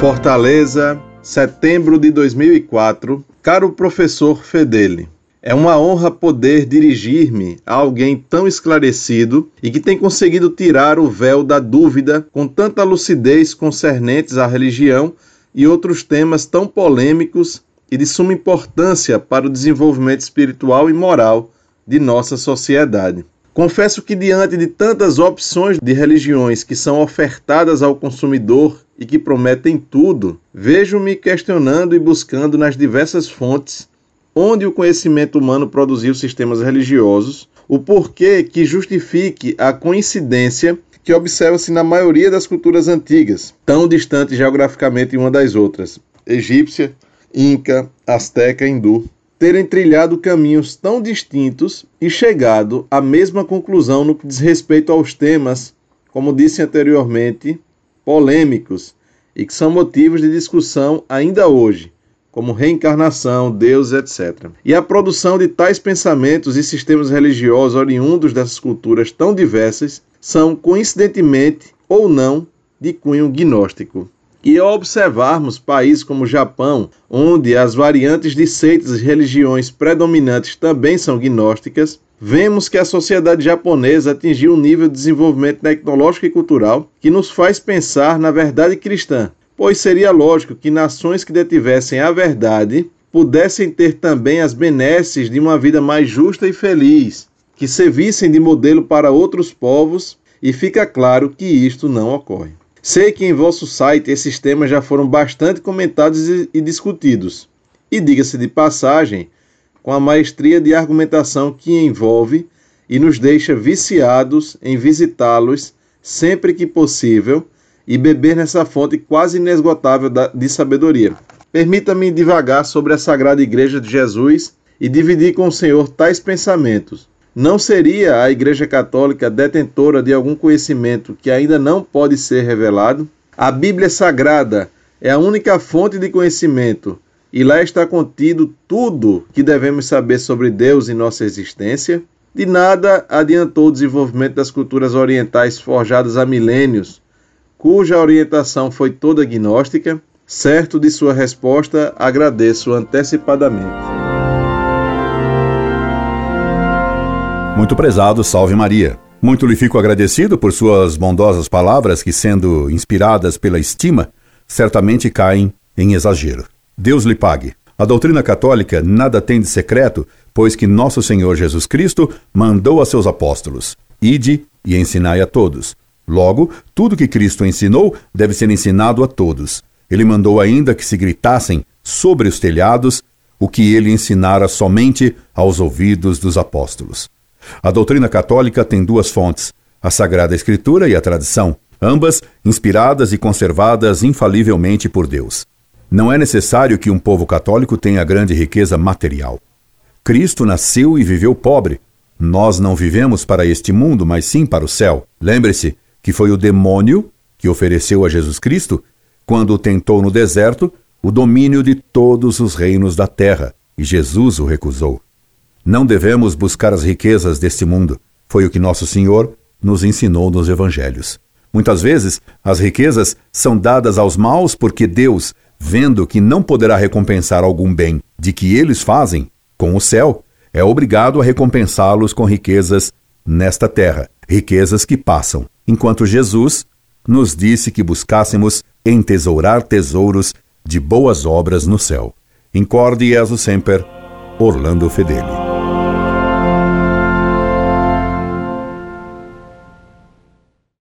Fortaleza, setembro de 2004. Caro professor Fedeli, é uma honra poder dirigir-me a alguém tão esclarecido e que tem conseguido tirar o véu da dúvida com tanta lucidez concernentes à religião e outros temas tão polêmicos e de suma importância para o desenvolvimento espiritual e moral de nossa sociedade. Confesso que, diante de tantas opções de religiões que são ofertadas ao consumidor e que prometem tudo, vejo-me questionando e buscando nas diversas fontes onde o conhecimento humano produziu sistemas religiosos, o porquê que justifique a coincidência que observa-se na maioria das culturas antigas, tão distantes geograficamente uma das outras, egípcia, inca, asteca, hindu, terem trilhado caminhos tão distintos e chegado à mesma conclusão no que diz respeito aos temas, como disse anteriormente, polêmicos e que são motivos de discussão ainda hoje, como reencarnação, Deus, etc. E a produção de tais pensamentos e sistemas religiosos oriundos dessas culturas tão diversas são, coincidentemente ou não, de cunho gnóstico. E ao observarmos países como o Japão, onde as variantes de seitas e religiões predominantes também são gnósticas, vemos que a sociedade japonesa atingiu um nível de desenvolvimento tecnológico e cultural que nos faz pensar na verdade cristã, pois seria lógico que nações que detivessem a verdade pudessem ter também as benesses de uma vida mais justa e feliz, que servissem de modelo para outros povos, e fica claro que isto não ocorre. Sei que em vosso site esses temas já foram bastante comentados e discutidos. E diga-se de passagem, com a maestria de argumentação que envolve e nos deixa viciados em visitá-los sempre que possível e beber nessa fonte quase inesgotável de sabedoria. Permita-me divagar sobre a Sagrada Igreja de Jesus e dividir com o Senhor tais pensamentos. Não seria a Igreja Católica detentora de algum conhecimento que ainda não pode ser revelado? A Bíblia Sagrada é a única fonte de conhecimento e lá está contido tudo que devemos saber sobre Deus e nossa existência. De nada adiantou o desenvolvimento das culturas orientais forjadas há milênios cuja orientação foi toda gnóstica, certo de sua resposta, agradeço antecipadamente. Muito prezado, salve Maria. Muito lhe fico agradecido por suas bondosas palavras que, sendo inspiradas pela estima, certamente caem em exagero. Deus lhe pague. A doutrina católica nada tem de secreto, pois que nosso Senhor Jesus Cristo mandou a seus apóstolos: Ide e ensinai a todos. Logo, tudo que Cristo ensinou deve ser ensinado a todos. Ele mandou ainda que se gritassem sobre os telhados o que ele ensinara somente aos ouvidos dos apóstolos. A doutrina católica tem duas fontes, a Sagrada Escritura e a tradição, ambas inspiradas e conservadas infalivelmente por Deus. Não é necessário que um povo católico tenha grande riqueza material. Cristo nasceu e viveu pobre. Nós não vivemos para este mundo, mas sim para o céu. Lembre-se que foi o demônio que ofereceu a Jesus Cristo, quando tentou no deserto, o domínio de todos os reinos da terra, e Jesus o recusou. Não devemos buscar as riquezas deste mundo. Foi o que nosso Senhor nos ensinou nos evangelhos. Muitas vezes, as riquezas são dadas aos maus porque Deus, vendo que não poderá recompensar algum bem de que eles fazem com o céu, é obrigado a recompensá-los com riquezas nesta terra, riquezas que passam enquanto Jesus nos disse que buscássemos entesourar tesouros de boas obras no céu. Incorde Jesus Semper, Orlando Fedeli.